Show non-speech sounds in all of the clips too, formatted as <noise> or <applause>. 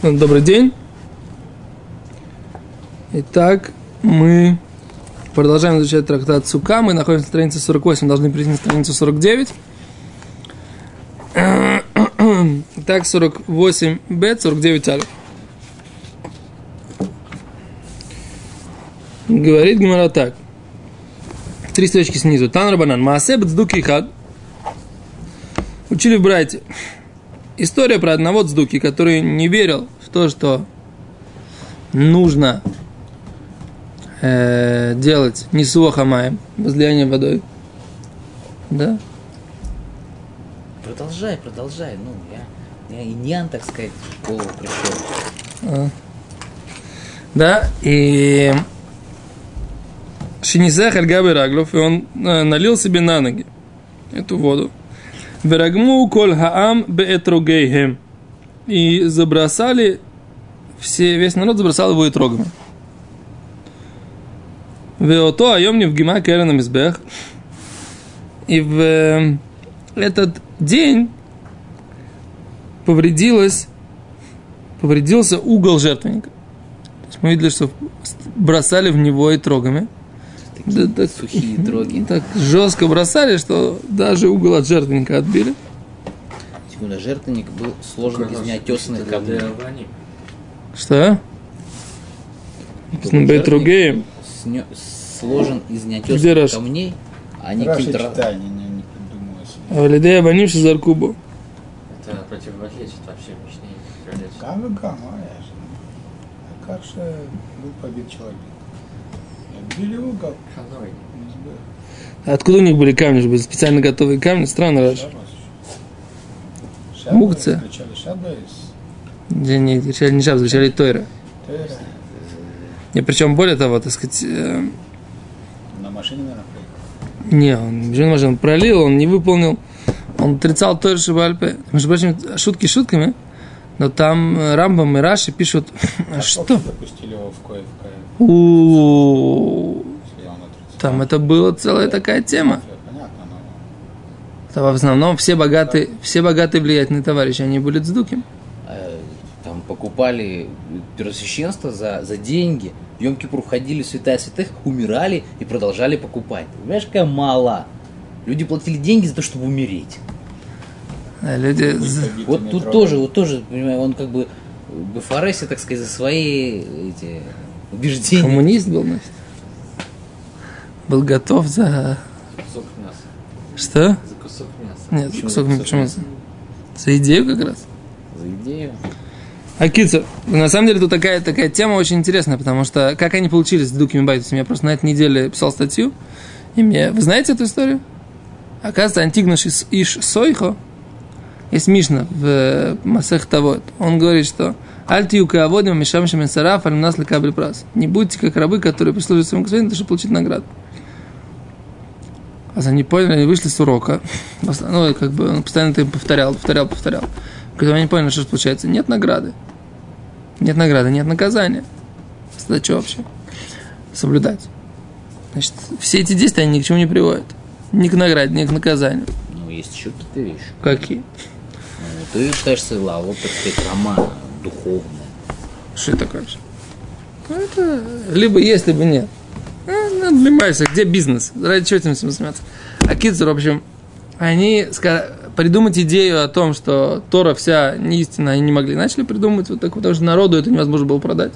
Добрый день. Итак, мы продолжаем изучать трактат Сука. Мы находимся на странице 48, должны перейти на страницу 49. Итак, 48 б, 49 алиф. Говорит Гимара так. Три строчки снизу. Тан Рабанан. Маасе бцдуки хад. Учили братья. История про одного цдуки, который не верил в то, что нужно э, делать несуа хамаем, возлияние водой. Да? Продолжай, продолжай. Ну, я, я иньян, так сказать, в голову пришел. А. Да, и Шинисах Альгабы Раглов, и он э, налил себе на ноги эту воду. Верагму коль хаам беэтругейхем. И забросали, все, весь народ забросал его итрогами. Веото айом в гима керена мизбех. И в э, этот день повредилось, повредился угол жертвенника. То есть мы видели, что бросали в него и трогами. Такие да, так, сухие дроги. <laughs> Так жестко бросали, что даже угол от жертвенника отбили. Секунда, жертвенник был сложен из неотесанных камней. Что? Написано Бетругеем. Сне- Сложен из Где неотесанных камней, а не Раша каким-то... читание не, не придумала себе. А Валидея Банивши Заркубу. Это противоречит вообще Мишне и противоречит. Гам и гам, я же. А как же был побит человек? А Откуда у них были камни, чтобы специально готовые камни? Странно, Раш. Мукция. Шабас. Где не кричали не шаб, кричали Тойра. И причем более того, так сказать, э, На машине, наверное, не, он бежал машину пролил, он не выполнил, он отрицал Тойра Шабальпе. Между прочим, шутки шутками, но там э, Рамбам и Раши пишут, а <laughs> что? У. Там это была целая такая тема. Там в основном все богатые, все богатые влиятельные товарищи, они были цдуки. э, Там покупали первосвященство за, за деньги. В Йом-Кипур входили святая святых, умирали и продолжали покупать. Понимаешь, какая мало. Люди платили деньги за то, чтобы умереть. Люди... Вот тут тоже, вот тоже, понимаю, он как бы в Форесе, так сказать, за свои эти убеждения. Коммунист был, значит. Был готов за... Кусок мяса. Что? За кусок мяса. Нет, Почему кусок, за почему? кусок За идею как раз. За идею. А на самом деле тут такая, такая тема очень интересная, потому что как они получились с Дукими Байтусами, я просто на этой неделе писал статью, и мне... Вы знаете эту историю? Оказывается, Антигнаш Иш Сойхо, есть Мишна в э, Масех Тавод, он говорит, что Альтию кааводим мишам шамисараф аль нас лекабель прас. Не будьте как рабы, которые прислуживают своему господину, чтобы получить награду. А они поняли, они вышли с урока. <laughs> Ну, как бы он постоянно это им повторял, повторял, повторял. Когда они поняли, что ж получается, нет награды. Нет награды, нет наказания. Что вообще? Соблюдать. Значит, все эти действия они ни к чему не приводят. Ни к награде, ни к наказанию. Ну, есть еще какие-то вещи. Какие? Ну, ты считаешь Сейла, вот, так сказать, роман духовная. Что это такое? Ну, это либо есть, либо нет. Ну, занимайся, где бизнес? Ради чего этим всем заниматься? А Китсер, в общем, они ска- придумать идею о том, что Тора вся не истина, они не могли. Начали придумывать вот так, потому что народу это невозможно было продать.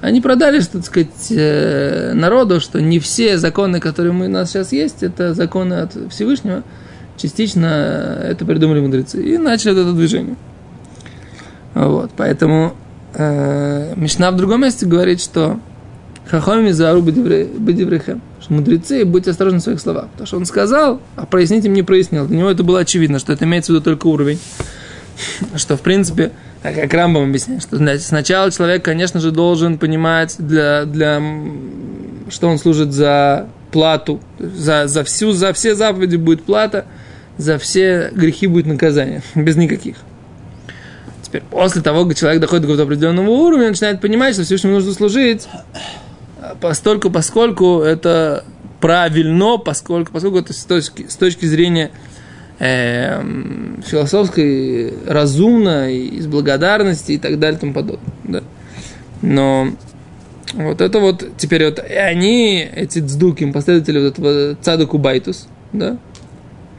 Они продали, что, так сказать, э, народу, что не все законы, которые мы, у нас сейчас есть, это законы от Всевышнего. Частично это придумали мудрецы. И начали это движение. Вот, поэтому э, Мишна в другом месте говорит, что Хахоми зару бедеврехем. Что мудрецы, будьте осторожны в своих словах. Потому что он сказал, а прояснить им не прояснил. Для него это было очевидно, что это имеется в виду только уровень. <laughs> Что, в принципе, как Рамбам объясняет, что сначала человек, конечно же, должен понимать, для, для, что он служит за плату, за, за, всю, за все заповеди будет плата, за все грехи будет наказание, <laughs> без никаких. Теперь, после того, как человек доходит до определенного уровня, он начинает понимать, что Всевышнему нужно служить, а постольку, поскольку это правильно, поскольку, поскольку это с точки, с точки зрения эм, философской, разумно, и из благодарности и так далее и тому подобное. Да. Но вот это вот, теперь вот они, эти цдуким, последователи вот этого Цадока и Байтуса, да,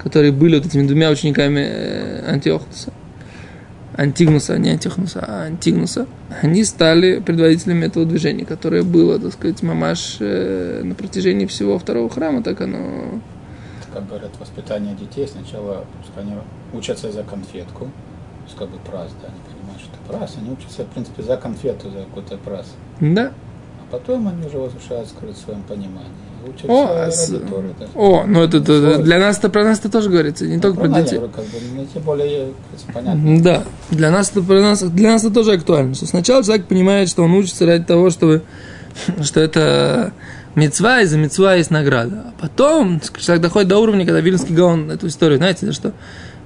которые были вот этими двумя учениками э, Антиохуса, Антигноса, не Антихноса, а Антигноса, они стали предводителями этого движения, которое было, так сказать, ממש э, на протяжении всего второго храма, так оно... Как говорят, воспитание детей сначала, пускай они учатся за конфетку, то есть как бы праз, да, они понимают, что это праз, они учатся, в принципе, за конфету, за какой-то праз. Да. А потом они уже возвышаются к своем понимании. О, а с- Торы, да. О, ну это, это- для нас-то про нас-то тоже говорится, не только про Ну, детей. Как бы, ну, более, кажется, понятно. Да, для нас, это, про нас, для нас это тоже актуально. Что сначала человек понимает, что он учится ради того, чтобы, <laughs> что это мецва, и за мецва есть награда. А потом человек доходит до уровня, когда Вильнский Гаон, эту историю, знаете, что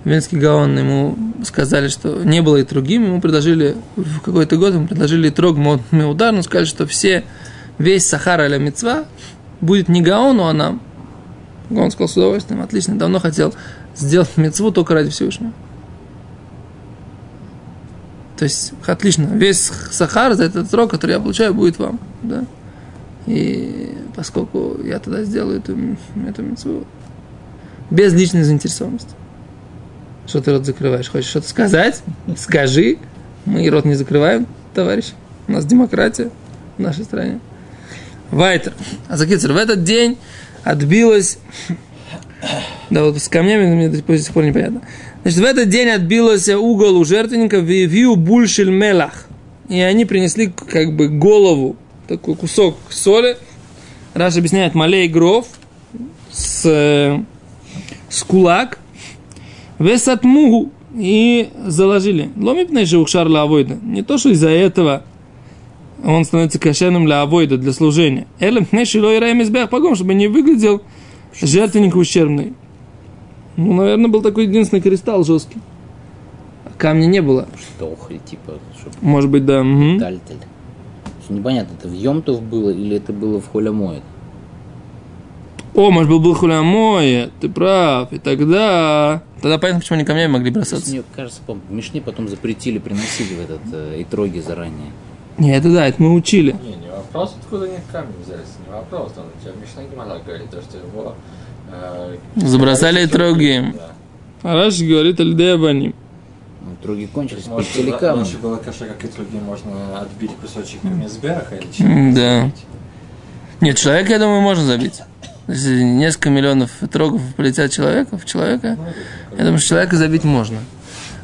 Вильнский Гаон ему сказали, что не было и другим, ему предложили, в какой-то год ему предложили трог удар, но сказали, что все, весь Сахара аля мецва будет не Гаону, а нам. Он сказал с удовольствием, отлично, давно хотел сделать мецву только ради Всевышнего. То есть, отлично, весь сахар за этот срок, который я получаю, будет вам. Да? И поскольку я тогда сделаю эту, эту митцву без личной заинтересованности. Что ты рот закрываешь? Хочешь что-то сказать? Скажи. Мы рот не закрываем, товарищ. У нас демократия в нашей стране. Вайтер. А Закицер, в этот день отбилось... Да, вот с камнями мне до сих пор непонятно. Значит, в этот день отбился угол у жертвенника в Вию Бульшель Мелах. И они принесли как бы голову, такой кусок соли. Раша объясняет Малей Гров с, с кулак. Весатмугу и заложили. Ломипный же ухшар лавойда. Не то, что из-за этого он становится кошерным для авойда, для служения. Элем нешило и раем избех погом, чтобы не выглядел жертвенник ущербный. Ну, наверное, был такой единственный кристалл жесткий. А камня не было. Что охри, типа, чтобы Может быть, да. мгм. тальтель. Что Непонятно, это в Йомтов было или это было в Холямоид? О, может был был хулямое, ты прав. И тогда... Тогда понятно, почему они камнями могли бросаться. Мне кажется, по- Мишне потом запретили, приносили в этот э, итроги заранее. Не, это да, это мы учили. Не, не вопрос, откуда они камни взялись, не вопрос. Там у тебя Мишна Гимала говорит, то, что его... э, Забросали другим. Да. А Раши говорит Альдея Ну, Итроги кончились, Может, было- камни. лучше было каша, как и другим, можно отбить кусочек мизбеха или чего Да. Нет, человека, я думаю, можно забить. Если несколько миллионов трогов полетят человека, в человека, я думаю, что человека забить можно.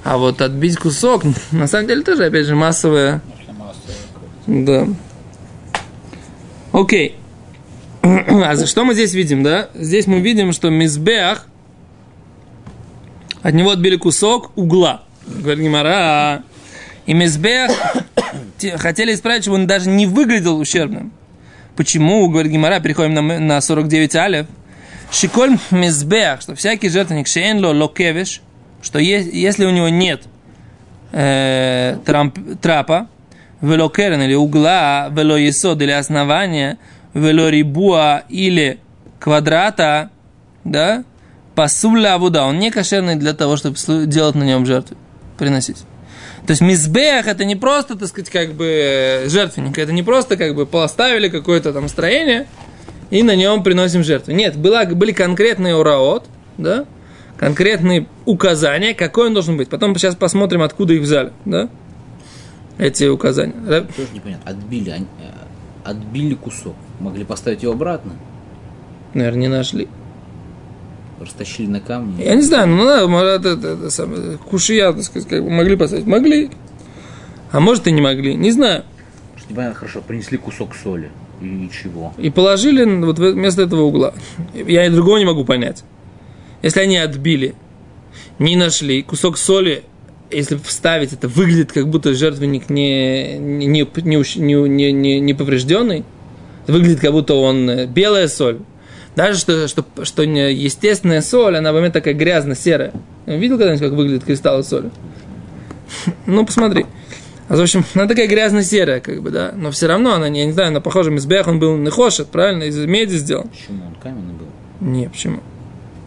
А вот отбить кусок, <laughs> на самом деле тоже, опять же, масса, Да. Окей. <clears throat> А за что мы здесь видим, да? Здесь мы видим, что Мизбех, от него отбили кусок угла. Говорит Гимара. И Мизбех <coughs> те- хотели исправить, чтобы он даже не выглядел ущербным. Почему, говорит Гимара, переходим на, на 49 алев. Шиколь Мизбех, что всякий жертвенник Шейнло Локевиш, что е- если у него нет э, трамп- трапа, вело керен или угла, вело есод или основания, вело рибуа или квадрата, да, пасуля авуда, он не кошерный для того, чтобы делать на нем жертву, приносить. То есть мизбех это не просто, так сказать, как бы жертвенник, это не просто как бы поставили какое-то там строение и на нем приносим жертву. Нет, была, были конкретные ураот, да, конкретные указания, какой он должен быть. Потом сейчас посмотрим, откуда их взяли, да, эти указания. Да? Тоже непонятно. Отбили, э, отбили кусок. Могли поставить его обратно. Наверное, не нашли. Растащили на камни. Я не знаю, ну надо, может, это, это самое, кушия, так сказать, как бы могли поставить. Могли. А может и не могли, не знаю. Что непонятно, хорошо, принесли кусок соли. И ничего. И положили вот вместо этого угла. Я и другого не могу понять. Если они отбили, не нашли кусок соли, если вставить, это выглядит как будто жертвенник не, не, не, не, не, не, не поврежденный. Выглядит как будто он э, белая соль. Даже что, что, что не- естественная соль, она в момент такая грязно-серая. Видел когда-нибудь, как выглядит кристаллы соли? <laughs> Ну, посмотри. А, в общем, она такая грязно-серая, как бы, да. Но все равно она, не- я не знаю, она похожа, Мизбех, он был нехошет, правильно, из меди сделан. Почему он каменный был? Не, почему?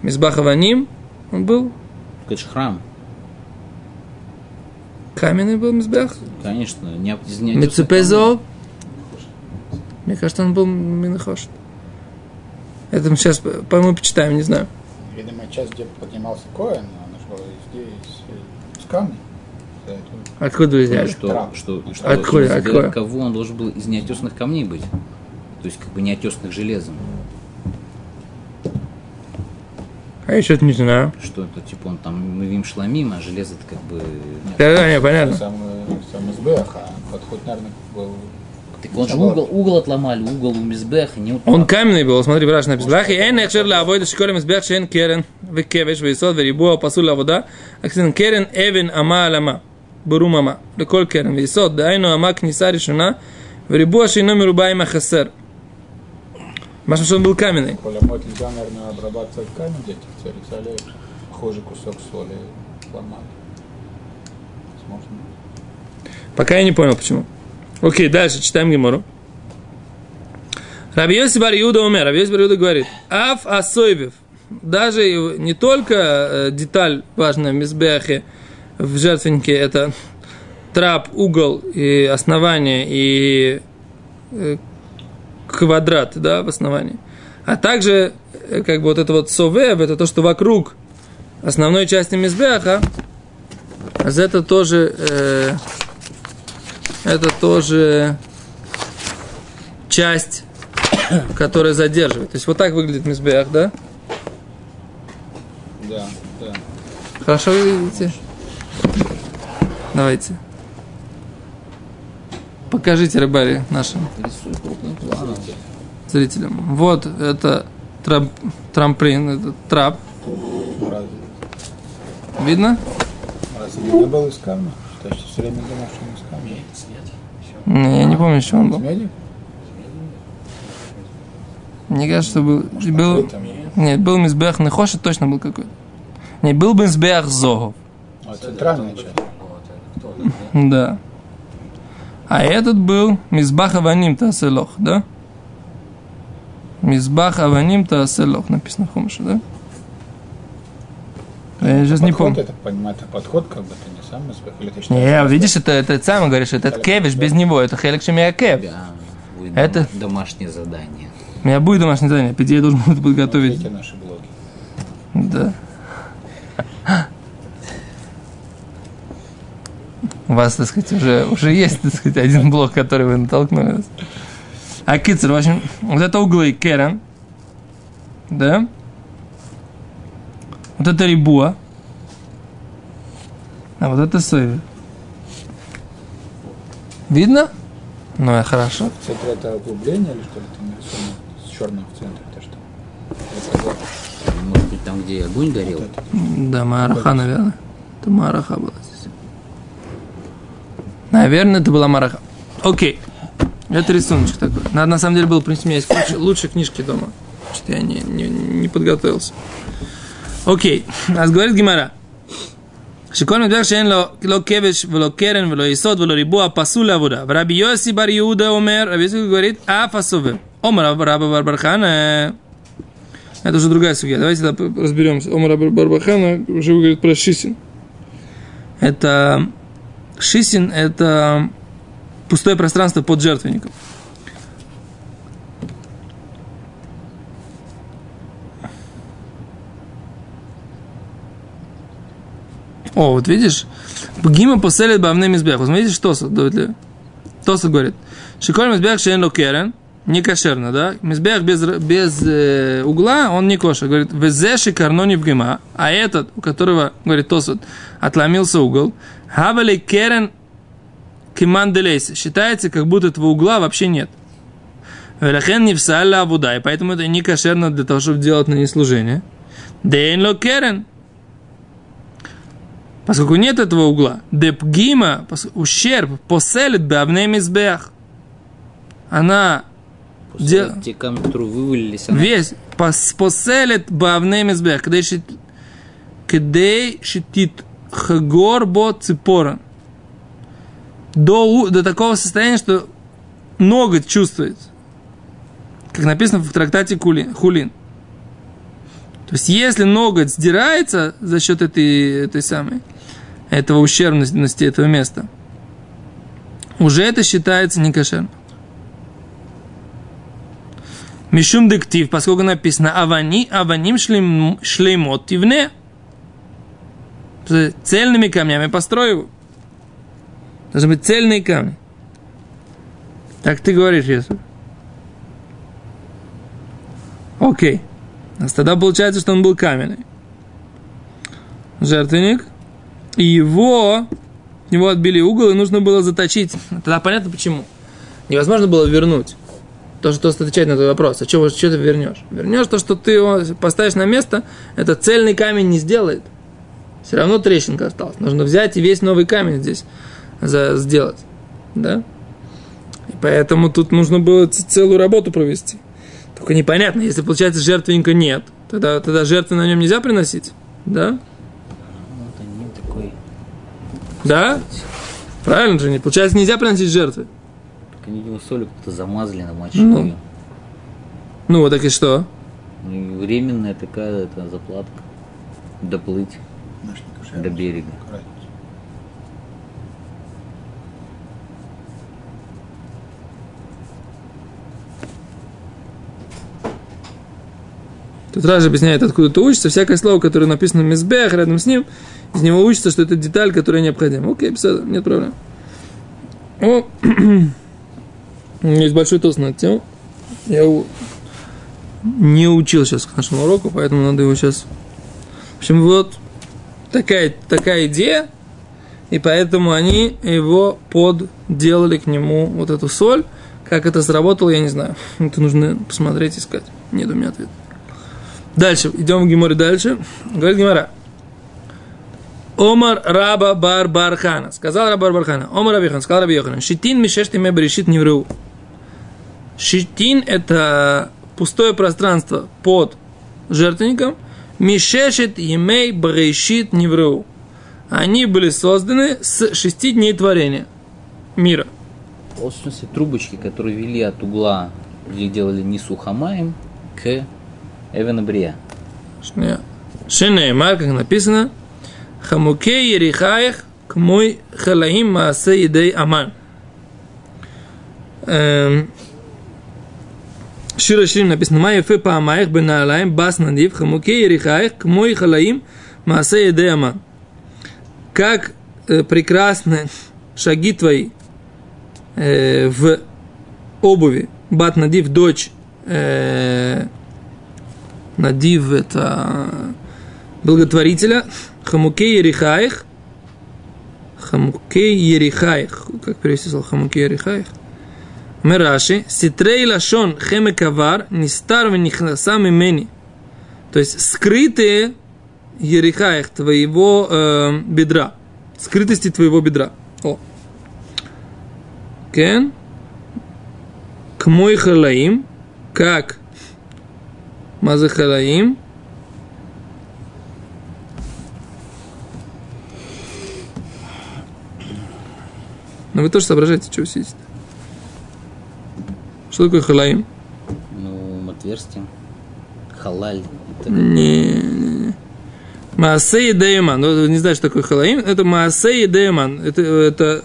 Мизбах Аваним, он был Это же храм. Каменный был мизбех? Конечно, не, неотесанных Мецепезо? Мне кажется, он был Минахошет. Это мы сейчас, по-моему, почитаем, не знаю. Видимо, часть, где поднимался Коэн, она из, из, из камня. Откуда вы взяли? Что, что, что Откуда, откуда? кого он должен был из неотесанных камней быть? То есть, как бы неотесанных железом. А я что-то не знаю. Что это, типа, он там, мы им шламим, а железо это как бы... Нет, да, да, не, понятно. Сам, сам СБХ, а подход, наверное, был... Так он же угол, угол отломали, угол у Мизбеха. Не утломали. он каменный был, смотри, Браш на Мизбех. И эн экшер ла авойда школе Мизбех шен керен, векевеш, вейсод, верибуа, пасу ла вода. Аксен керен эвен ама алама, бурум ама, лаколь керен, вейсод, дайну ама книса решена, верибуа шейно мирубаим ахасер. Потому что он был каменный. Коля мать нельзя, наверное, обрабатывать камень дети в теле соли. Похожий кусок соли ломать. Можно. Пока я не понял, почему. Окей, дальше читаем Гимору. Рабиоси Бариуда умер. Рабиоси Бариуда говорит. Аф асойбев. Даже не только э, деталь важная в мизбехе, в жертвеннике, это трап, угол и основание и э, квадрат, да, в основании. А также, э, как бы вот это вот совев, это то, что вокруг основной части Мизбеха, а это тоже э, это тоже часть, <coughs> которая задерживает. То есть вот так выглядит мизбех, да? Да, да. Хорошо вы видите? Давайте. Покажите рыбари нашим планом. Зрителям. Вот это трап, трамплин, это трап. Видно? разве не был из камня? То есть все время думал, что он из камня. Не, Я не помню, что он был. Мне кажется, что был... был Там, нет, был мизбех Нехоши, точно был какой-то. Не, был мизбех Зогов. а, центральная часть. Да. А этот был Мизбах Аваним Тааселох, да? Мизбах Аваним Тааселох написано в Хумше, да? Я сейчас не Подход, помню. Я так понимаю, это подход, как бы это не сам СБХ. Или ты считаешь, Не, видишь, это, это сам говоришь, это кевиш без него, это хелек шемия кев. Да, Это- дома- домашнее задание. У меня будет домашнее задание, по идее, я должен <laughs> буду подготовить. Наши блоги. Да. У вас, так сказать, уже, уже есть, так сказать, один блок, который вы натолкнули. нас. А кицер, в общем, вот это углы Керен, да? Вот это Рибуа, а вот это Сойвер. Видно? Ну, и хорошо. В центре это углубление или что ли там нарисовано с черным в центре? Это что? Это вот Может быть, там, где огонь горел? Да, Мараха, наверное. Это Мараха была здесь. Наверное, это была Мараха. Окей. Это рисуночек такой. Надо, на самом деле, было принести. У меня есть лучше, лучше книжки дома. Что-то я не, не, не подготовился. Окей. Нас говорит Гимара. שכל מדבר שאין לו לא כבש ולא קרן ולא יסוד ולא ריבוע פסול לעבודה. ורבי יוסי בר יהודה אומר, רבי יוסי говорит, אף הסובב. אומר רב רבא בר בר חנא, это уже другая судья. Давайте тогда разберемся. Омар Барбахана уже говорит про Шисин. Это Шисин – это пустое пространство под жертвенником. О, вот видишь, פגימה פוסלת באבני מזבח. Вот смотрите, что Тосфот говорит. שכל מזבח שאין לו קרן, не кошерно, да? מזבח без, без э, угла, он не кошер. Говорит, וזה שקרנו נפגמה, а этот, у которого, говорит Тосфот, отломился угол, הוה ליה קרן כמאן דלית, считается, как будто этого угла вообще нет. ולכן נפסלה העבודה, и поэтому это не кошерно для того, чтобы делать на ней служение. Дейн ло керен, Поскольку нет этого угла, депгима, ущерб, поселит бавней мизбех. Она Де- Те камни, которые вывалились, она весь пос- поселит бавней мизбех, кдей шит кдей шитит хагор бо ципора. До, до такого состояния, что ноготь чувствуется. Как написано в трактате Хулин. То есть, если ноготь сдирается за счет этой, этой самой, этого ущербности этого места, уже это считается некошерным. Мишум дектив, поскольку написано Авани, Аваним шлем, шлеймот тивне. Цельными камнями построю. Должны быть цельные камни. Так ты говоришь, Иисус. Окей. А тогда получается, что он был каменный. Жертвенник. И его, его отбили угол, и нужно было заточить. Тогда понятно почему. Невозможно было вернуть. То, что отвечает на твой вопрос. А что, что ты вернешь? Вернешь то, что ты его поставишь на место, это цельный камень не сделает. Все равно трещинка осталась. Нужно взять и весь новый камень здесь за, сделать. Да? И поэтому тут нужно было целую работу провести. Только непонятно, если получается жертвенника нет, тогда, тогда жертвы на нем нельзя приносить. Да? Вот они такой. Да? Правильно же, не получается нельзя приносить жертвы. Так они его солью как-то замазали, намочили. Ну. Ну, вот так и что? Ну, временная такая это заплатка. Доплыть Знаешь, до берега. Аккуратнее. Тут Ража объясняет, откуда это учится. Всякое слово, которое написано в Мизбех, рядом с ним, из него учится, что это деталь, которая необходима. Окей, все, нет проблем. О, <clears throat> у есть большой тост на эту. Я его не учил сейчас к нашему уроку, поэтому надо его сейчас... В общем, вот такая, такая идея, и поэтому они его подделали к нему вот эту соль. Как это сработало, я не знаю. Это нужно посмотреть, искать. Нет у меня ответа. Дальше, идем в Гиморе дальше. Говорит Гимора. Омар Раба Бар Бархана. Сказал Раба Бар Бархана. Омар Рабихан, сказал Раби Йоханан. Шитин мишешти ме берешит невру. Шитин – это пустое пространство под жертвенником. Мишешет емей берешит невру. Они были созданы с шести дней творения мира. В смысле, трубочки, которые вели от угла, где делали Нису Хамаем, к Эвена Брия. Шня. Шенеймар, как написано, Хамуке Ерихаях к мой халаим маасе идей аман. Шира Ширим написано, Майя фе паамаях бен наалаем бас надив хамуке Ерихаях к мой халаим маасе идей аман. Как прекрасны шаги твои э, в обуви, бат надив, дочь э, Надив это благотворителя. Хамукей Ерихаих. Хамукей Ерихаих. Как перевести слово Хамукей Ерихаих? Мераши. Ситрей лашон хемекавар нистар венихнасам имени. То есть скрытые Ерихаих твоего э, бедра. Скрытости твоего бедра. О. Кен. К мой халаим. Как Мазахалаим. Но вы тоже соображаете, что вы сидите. Что такое халаим? Ну, отверстие. Халаль. Это Не, не, не. Маасей Дейман. Ну, не знаю, что такое халаим. Это Маасей Дейман. Это, это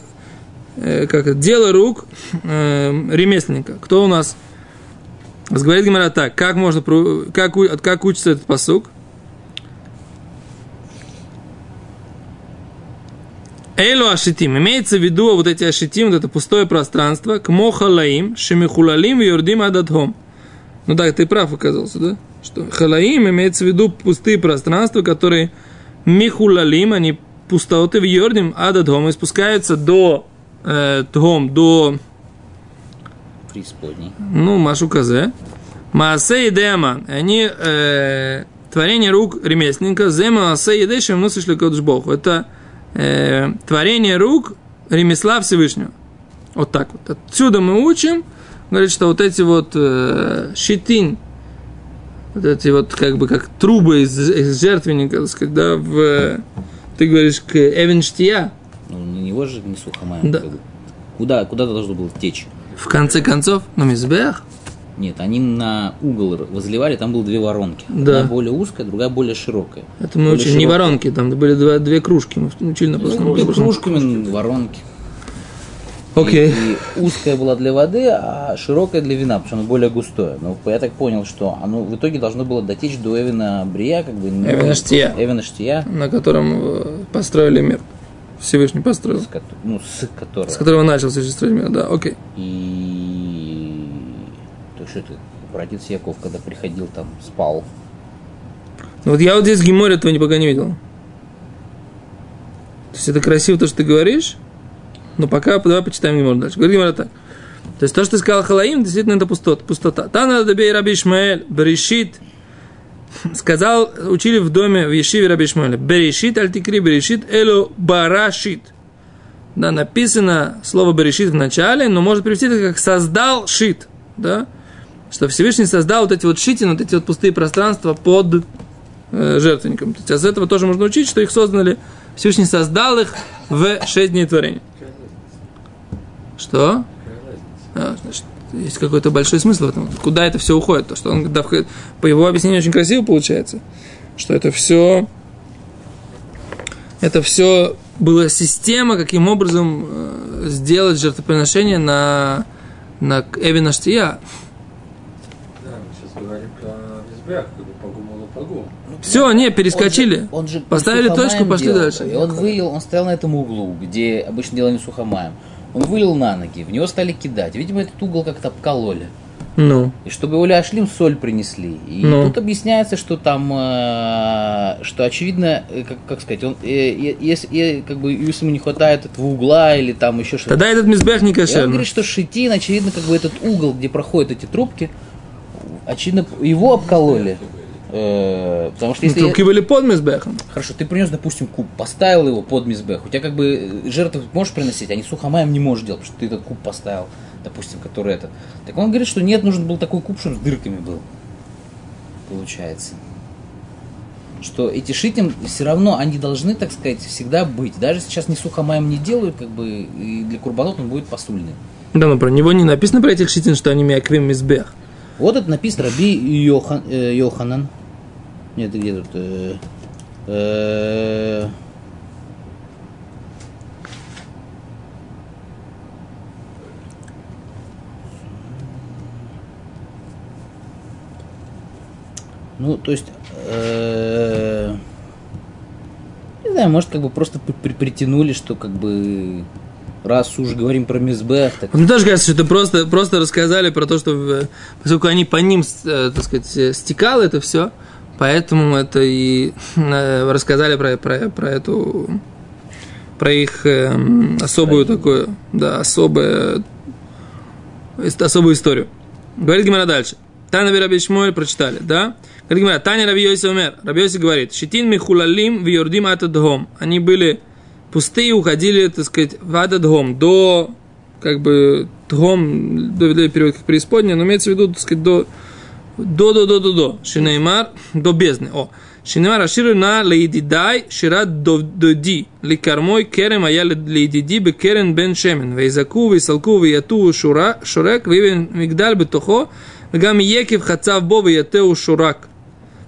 э, как это, дело рук э, ремесленника. Кто у нас? Говорит Гимара так, как можно, как, как учится этот посук? Эйлу ашитим. Имеется в виду вот эти ашитим, вот это пустое пространство, к мохалаим, шемихулалим и юрдим ададхом. Ну так, ты прав оказался, да? Что халаим имеется в виду пустые пространства, которые михулалим, они пустоты в йордим ададхом и спускаются до э, тхом, до преисподней. ну, Машу Казе. Маасе и Деаман. Они э, творение рук ремесленника. Зе Маасе и Дешем носишь Богу. Это э, творение рук ремесла Всевышнего. Вот так вот. Отсюда мы учим, говорит, что вот эти вот э, щитин, вот эти вот как бы как трубы из, из жертвенника, так сказать, да, в, ты говоришь, к Эвенштия, Ну, на него же Нису Хамаем. Да. Куда, куда должно было течь? в конце концов, на Мизбех, Нет, они на угол возливали, там было две воронки. Да. Одна более узкая, другая более широкая. Это мы Более учили не широкая. воронки, там были два, две кружки, мы учили на прошлом Ну, кружками воронки. Окей. И, и узкая была для воды, а широкая для вина, потому что оно более густое. Но я так понял, что оно в итоге должно было дотечь до Эвина Брия, как бы. ну, Эвена Штия. Эвена Штия, на котором э, построили мир. Всевышний построил. с, ну, с которой. С которого начал существовать мир, да, окей. И что это, братец Яков, когда приходил там, спал. Ну вот я вот здесь в Геморе этого пока не видел. То есть это красиво то, что ты говоришь, но пока давай почитаем Гемор дальше. Говорит Гемора так. То есть то, что ты сказал Халаим, действительно это пустота. пустота. Тана Дабей Раби Ишмаэль, Берешит, сказал, учили в доме в Ешиве Раби Ишмаэля, Берешит, альтикри Берешит, эло барашит. Да, написано слово Берешит в начале, но может привести это как создал шит, да, что Всевышний создал вот эти вот шитины, вот эти вот пустые пространства под э, жертвенником. То есть, а этого тоже можно учить, что их создали, Всевышний создал их в шесть дней творения. Что? А, значит, есть какой-то большой смысл в этом. Куда это все уходит? То, что он, когда по его объяснению очень красиво получается, что это все, это все была система, каким образом э, сделать жертвоприношение на, на Эвина Штия. Да, мы сейчас говорим про Мизбех, как бы по гуму по гуму. Все, не, перескочили. Он же, он же Поставили точку, пошли делал. дальше. И он вылил, он стоял на этом углу, где обычно делали сухомаем. Он вылил на ноги, в него стали кидать. Видимо, этот угол как-то обкололи. Ну, И чтобы его ляшлим, соль принесли. И Ну. тут объясняется, что там, э, что очевидно, э, как, как сказать, он, э, если, э, как бы, если ему не хватает этого угла или там еще что-то. тогда этот мизбех не И он говорит, что шитин, очевидно, как бы этот угол, где проходят эти трубки, очевидно, его обкололи. Э, потому что Ну, если... Трубки были под мизбехом. Хорошо, ты принес, допустим, куб, поставил его под мизбех. У тебя как бы жертвы можешь приносить, а не сухомаем не можешь делать, потому что ты этот куб поставил, допустим, который это. Так он говорит, что нет, нужен был такой куб, чтобы с дырками был. Получается. Что эти шитим все равно, они должны, так сказать, всегда быть. Даже сейчас не сухомаем не делают, как бы, и для курбанот он будет посульный. Да, но про него не написано про этих шитин, что они мяквим мизбех. Вот это написано Раби Йохан, э, Йоханан. Нет, где тут? э, э, Ну, то есть, э, не знаю, может, как бы просто при- при- притянули, что как бы раз уж говорим про Мизбех, так Мне тоже кажется, что это просто, просто рассказали про то, что э, поскольку они по ним, э, так сказать, э, стекало это все, поэтому это и э, рассказали про, про, про эту про их эм, особую такую, да, особое, ис- особую историю. Говорит Гимара дальше. Таня Раби Шмуэль прочитали, да? Говорит Гимара, Таня Раби Йоси умер. Раби Йоси говорит, Шитин михулалим виордим атадхом. Они были пустые, уходили, так сказать, в атадхом, до, как бы, дхом, до, перевод как преисподняя, но имеется в виду, так сказать, до, до, до, до, до, до, Шинеймар, до бездны. О, Шинеймар, аширу на лейдидай, шират до, до ди, ликармой керем ая лейдиди бекерен бен шемен, вейзаку, вейсалку, веяту, шура, шурек, вейвен мигдаль бетохо, вегам екив хацав бо, веятеу шурак.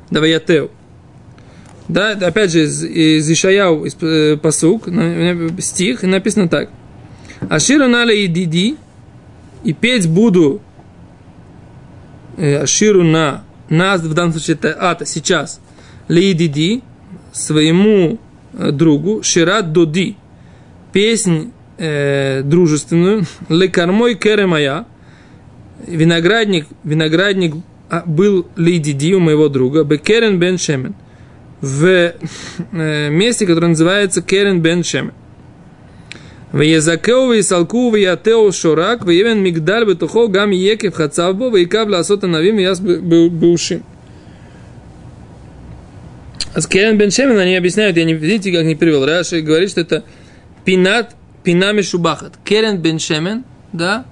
Да, веятеу. Да, опять же из, из Ишаяу, из э, посук, стих, и написано так. Аширу на лейдиди, и петь буду э, Аширу на нас, в данном случае это ата, сейчас, Лейдиди, своему э, другу, Шират Доди, песнь э, дружественную, <laughs> Лекармой Керемая, виноградник, виноградник а, был Лейдиди у моего друга, Бекерен бен Шемен, в месте, которое называется Керен бен Шеме. В Езакеу, в Исалку, в Ятеу Шорак, в Евен Мигдаль, в Тухо, Гам в Хацавбо, в Икав, Ласота Навим, Яс Бушим. С Керен бен Шемен они объясняют, я не, видите, как не привел. Раши говорит, что это пинат, пинами шубахат. Керен бен Шемен, да,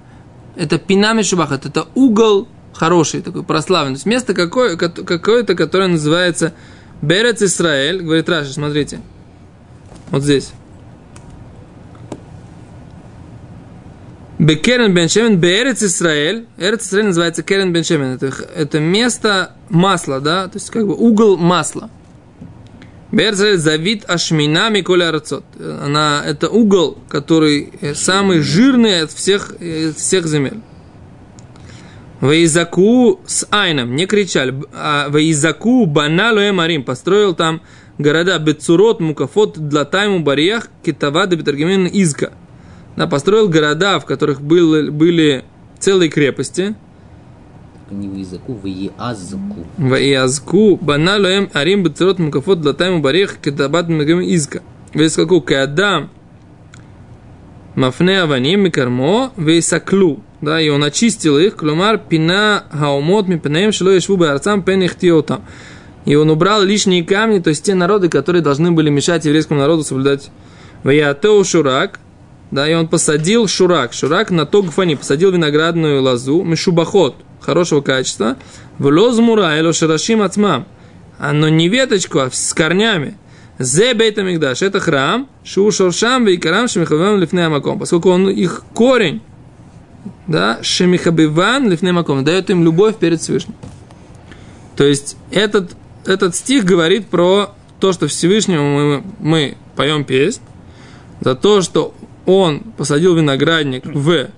это пинами шубахат, это угол хороший такой, прославленный. То есть место какое, какое-то, которое называется Берец Исраэль, говорит Раши, смотрите, вот здесь. Бекерен бен Шемен, Берец Исраэль. Эрец Исраэль называется Керен бен Шемен. Это, это место масла, да, то есть как бы угол масла. Берец Исраэль завид ашмина миколя арцот. Она, это угол, который э, самый жирный от всех, э, всех земель. Ваизаку с Айном, не кричали. А Ваизаку баналуэ марим, построил там города Бецурот, Мукафот, Длатайму, Бариях, Китавада, Бетаргимен, Изка. Да, построил города, в которых были, были целые крепости. Не в языку, в Иазку. Ваиазку, баналуэм, арим, Бецурот, Мукафот, Длатайму, Бариях, Китавада, Бетаргимен, Изка. Ваискаку, Каадам, Мафне Аваним, Микармо, Вейсаклу. Да, и он очистил их, клумар пина хаумот мипнеем шило ешву баарцам пен ихтиотам. И он убрал лишние камни, то есть те народы, которые должны были мешать еврейскому народу соблюдать. Ваятеу Шурак, да, и он посадил Шурак, Шурак на Тогфани, посадил виноградную лозу, Мишубахот, хорошего качества, в Лозмура, Эло Шарашим Ацмам, но не веточку, а с корнями. Зе Бейта Мигдаш, это храм, Шу Шоршам, Вейкарам, Шемихавам, Лифнея Маком, поскольку он их корень, да, Шемихабиван, Лифнея Маком, дает им любовь перед Всевышним. То есть этот этот стих говорит про то, что Всевышнему мы, мы поем песнь, за то, что он посадил виноградник в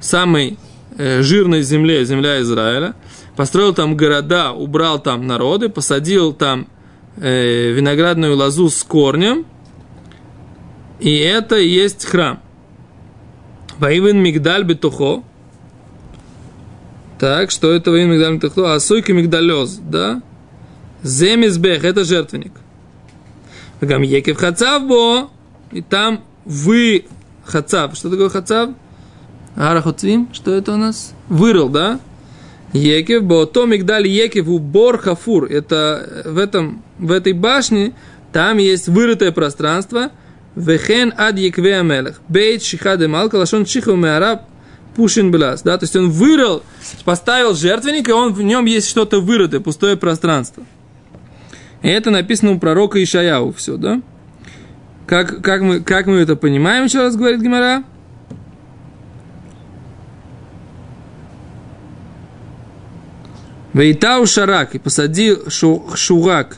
самой э, жирной земле, земля Израиля, построил там города, убрал там народы, посадил там э, виноградную лозу с корнем, и это и есть храм. Ваивен Мигдаль Бетухо. Так, что это Ваивен Мигдаль Бетухо? Асуйка Мигдалез, да? Земизбех, это жертвенник. Гам Екев Хацавбо, и там вы Хацав. Что такое Хацав? Арахуцвим, что это у нас? Вырыл, да? Екев, бо то мигдаль Екев у Бор Хафур. Это в, этом, в этой башне там есть вырытое пространство. Вехен ад Екве Амелех. Бейт Шихаде Малка, Лашон Чиху Меараб, Пушин Блас. Да? То есть он вырыл, поставил жертвенник, и он, в нем есть что-то вырытое, пустое пространство. И это написано у пророка Ишаяу все, да? Как, как, мы, как мы это понимаем, еще раз говорит Гимара? Вейтау шарак и посадил шу, шурак,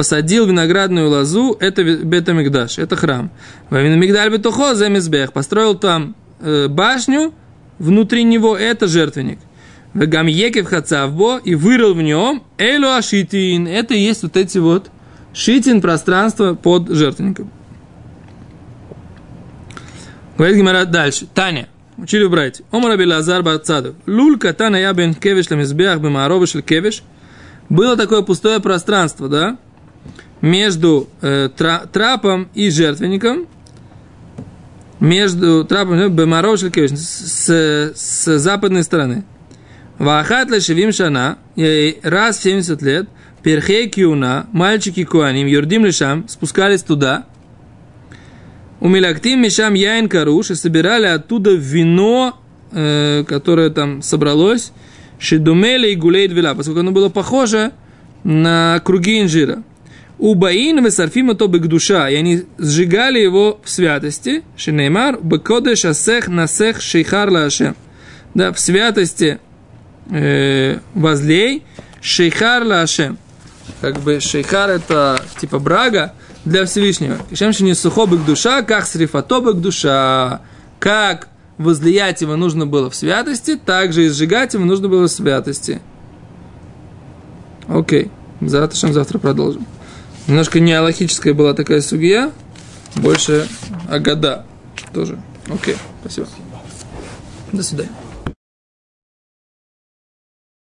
посадил виноградную лозу, это Бетамикдаш, это храм. Мигдаль Бетухо Земизбех, построил там э, башню, внутри него это жертвенник. Вегам Екев Хацавбо и вырыл в нем Элю Ашитин. Это и есть вот эти вот шитин пространство под жертвенником. Говорит Гимара дальше. Таня. Учили убрать. Омар Абилазар Барцадов. Лулька Тана я бен кевиш ламизбех бемаровы кевиш. Было такое пустое пространство, да? Между э, тра, трапом и жертвенником. Между трапом и бемаровы шель кевиш. С, с западной стороны. Вахат лешевим шана, раз в 70 лет, перхей киуна, мальчики куаним, юрдим лишам, спускались туда, у Милактим Мишам Яин Каруш и собирали оттуда вино, э, которое там собралось, Шедумели и Гулейд Вила, поскольку оно было похоже на круги инжира. У Баин и Сарфима то душа, и они сжигали его в святости, Шинеймар, Бекодеш Асех Насех Шейхар Лашем. Да, в святости э, возлей Шейхар Лашем. Как бы Шейхар это типа брага, для Всевышнего. Кишем не сухобык душа, как срифатобык душа. Как возлиять его нужно было в святости, так же и сжигать его нужно было в святости. Окей. Завтра, завтра продолжим. Немножко не аллахическая была такая сугия, больше агада тоже. Окей, спасибо. До свидания.